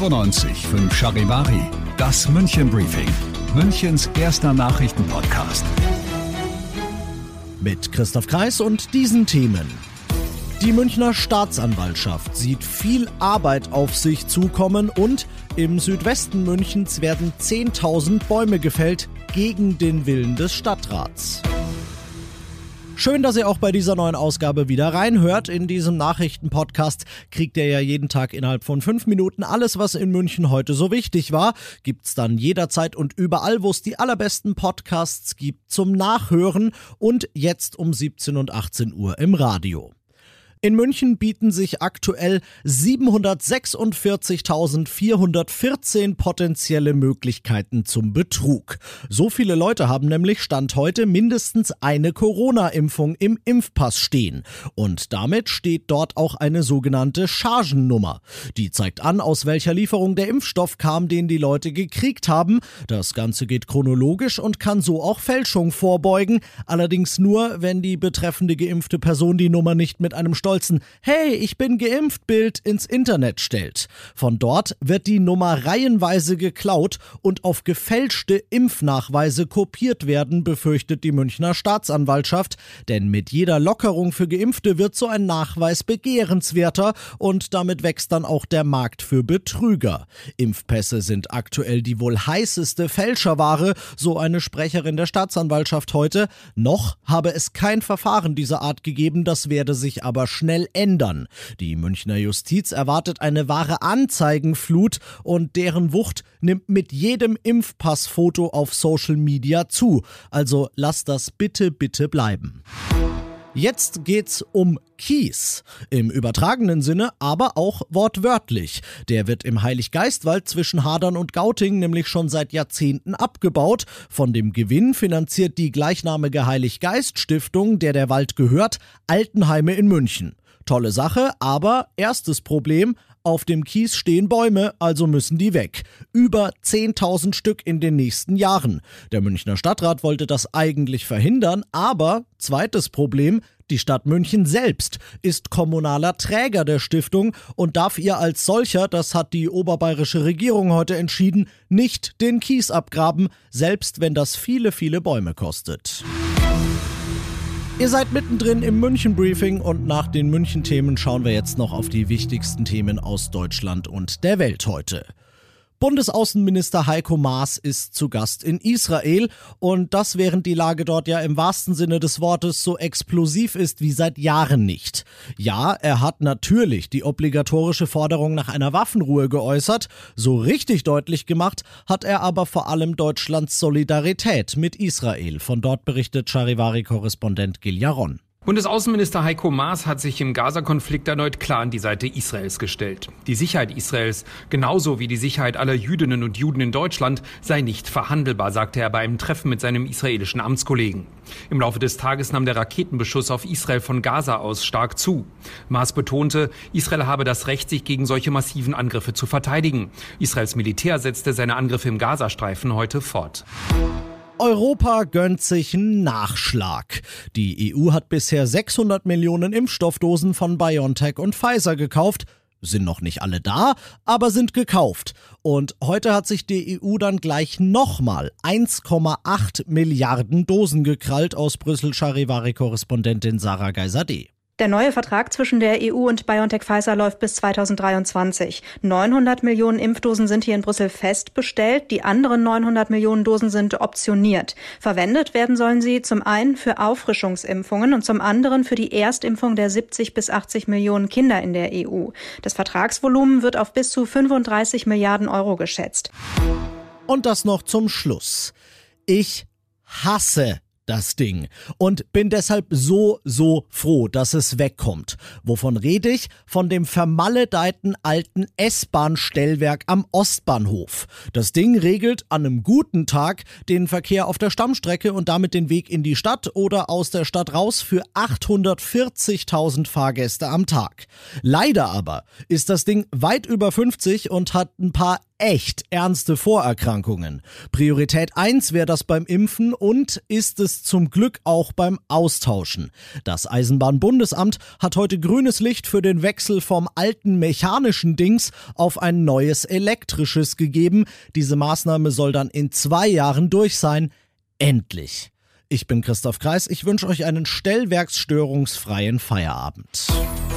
95 5 Charivari, das München Briefing, Münchens erster Nachrichtenpodcast. Mit Christoph Kreis und diesen Themen. Die Münchner Staatsanwaltschaft sieht viel Arbeit auf sich zukommen und im Südwesten Münchens werden 10.000 Bäume gefällt gegen den Willen des Stadtrats. Schön, dass ihr auch bei dieser neuen Ausgabe wieder reinhört. In diesem Nachrichtenpodcast kriegt ihr ja jeden Tag innerhalb von fünf Minuten alles, was in München heute so wichtig war. Gibt's dann jederzeit und überall, wo es die allerbesten Podcasts gibt, zum Nachhören und jetzt um 17 und 18 Uhr im Radio. In München bieten sich aktuell 746.414 potenzielle Möglichkeiten zum Betrug. So viele Leute haben nämlich Stand heute mindestens eine Corona-Impfung im Impfpass stehen. Und damit steht dort auch eine sogenannte Chargennummer. Die zeigt an, aus welcher Lieferung der Impfstoff kam, den die Leute gekriegt haben. Das Ganze geht chronologisch und kann so auch Fälschung vorbeugen. Allerdings nur, wenn die betreffende geimpfte Person die Nummer nicht mit einem stolzen Hey, ich bin geimpft Bild ins Internet stellt. Von dort wird die Nummer reihenweise geklaut und auf gefälschte Impfnachweise kopiert werden, befürchtet die Münchner Staatsanwaltschaft, denn mit jeder Lockerung für Geimpfte wird so ein Nachweis begehrenswerter und damit wächst dann auch der Markt für Betrüger. Impfpässe sind aktuell die wohl heißeste Fälscherware, so eine Sprecherin der Staatsanwaltschaft heute. Noch habe es kein Verfahren dieser Art gegeben, das werde sich aber schnell ändern. Die Münchner Justiz erwartet eine wahre Anzeigenflut und deren Wucht nimmt mit jedem Impfpassfoto auf Social Media zu. Also lasst das bitte, bitte bleiben. Jetzt geht's um Kies. Im übertragenen Sinne, aber auch wortwörtlich. Der wird im Heiliggeistwald zwischen Hadern und Gauting nämlich schon seit Jahrzehnten abgebaut. Von dem Gewinn finanziert die gleichnamige Heiliggeist Stiftung, der der Wald gehört, Altenheime in München. Tolle Sache, aber erstes Problem, auf dem Kies stehen Bäume, also müssen die weg. Über 10.000 Stück in den nächsten Jahren. Der Münchner Stadtrat wollte das eigentlich verhindern, aber zweites Problem, die Stadt München selbst ist kommunaler Träger der Stiftung und darf ihr als solcher, das hat die oberbayerische Regierung heute entschieden, nicht den Kies abgraben, selbst wenn das viele, viele Bäume kostet. Ihr seid mittendrin im München-Briefing und nach den München-Themen schauen wir jetzt noch auf die wichtigsten Themen aus Deutschland und der Welt heute. Bundesaußenminister Heiko Maas ist zu Gast in Israel und das während die Lage dort ja im wahrsten Sinne des Wortes so explosiv ist wie seit Jahren nicht. Ja, er hat natürlich die obligatorische Forderung nach einer Waffenruhe geäußert, so richtig deutlich gemacht hat er aber vor allem Deutschlands Solidarität mit Israel. Von dort berichtet Charivari-Korrespondent Gil Jaron. Bundesaußenminister Heiko Maas hat sich im Gaza-Konflikt erneut klar an die Seite Israels gestellt. Die Sicherheit Israels, genauso wie die Sicherheit aller Jüdinnen und Juden in Deutschland, sei nicht verhandelbar, sagte er bei einem Treffen mit seinem israelischen Amtskollegen. Im Laufe des Tages nahm der Raketenbeschuss auf Israel von Gaza aus stark zu. Maas betonte, Israel habe das Recht, sich gegen solche massiven Angriffe zu verteidigen. Israels Militär setzte seine Angriffe im Gazastreifen heute fort. Europa gönnt sich einen Nachschlag. Die EU hat bisher 600 Millionen Impfstoffdosen von BioNTech und Pfizer gekauft. Sind noch nicht alle da, aber sind gekauft. Und heute hat sich die EU dann gleich nochmal 1,8 Milliarden Dosen gekrallt aus Brüssel Charivari-Korrespondentin Sarah Geisadeh. Der neue Vertrag zwischen der EU und BioNTech Pfizer läuft bis 2023. 900 Millionen Impfdosen sind hier in Brüssel fest bestellt. Die anderen 900 Millionen Dosen sind optioniert. Verwendet werden sollen sie zum einen für Auffrischungsimpfungen und zum anderen für die Erstimpfung der 70 bis 80 Millionen Kinder in der EU. Das Vertragsvolumen wird auf bis zu 35 Milliarden Euro geschätzt. Und das noch zum Schluss. Ich hasse das Ding. Und bin deshalb so, so froh, dass es wegkommt. Wovon rede ich? Von dem vermaledeiten alten S-Bahn-Stellwerk am Ostbahnhof. Das Ding regelt an einem guten Tag den Verkehr auf der Stammstrecke und damit den Weg in die Stadt oder aus der Stadt raus für 840.000 Fahrgäste am Tag. Leider aber ist das Ding weit über 50 und hat ein paar echt ernste Vorerkrankungen. Priorität 1 wäre das beim Impfen und ist es zum Glück auch beim Austauschen. Das Eisenbahnbundesamt hat heute grünes Licht für den Wechsel vom alten mechanischen Dings auf ein neues elektrisches gegeben. Diese Maßnahme soll dann in zwei Jahren durch sein. Endlich. Ich bin Christoph Kreis. Ich wünsche euch einen stellwerksstörungsfreien Feierabend.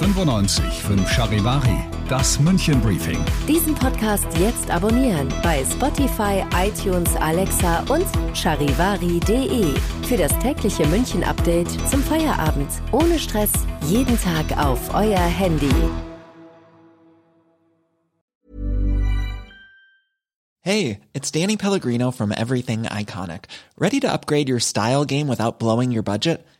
95 5 Charivari, das München Briefing. Diesen Podcast jetzt abonnieren bei Spotify, iTunes, Alexa und charivari.de. Für das tägliche München Update zum Feierabend. Ohne Stress, jeden Tag auf euer Handy. Hey, it's Danny Pellegrino from Everything Iconic. Ready to upgrade your style game without blowing your budget?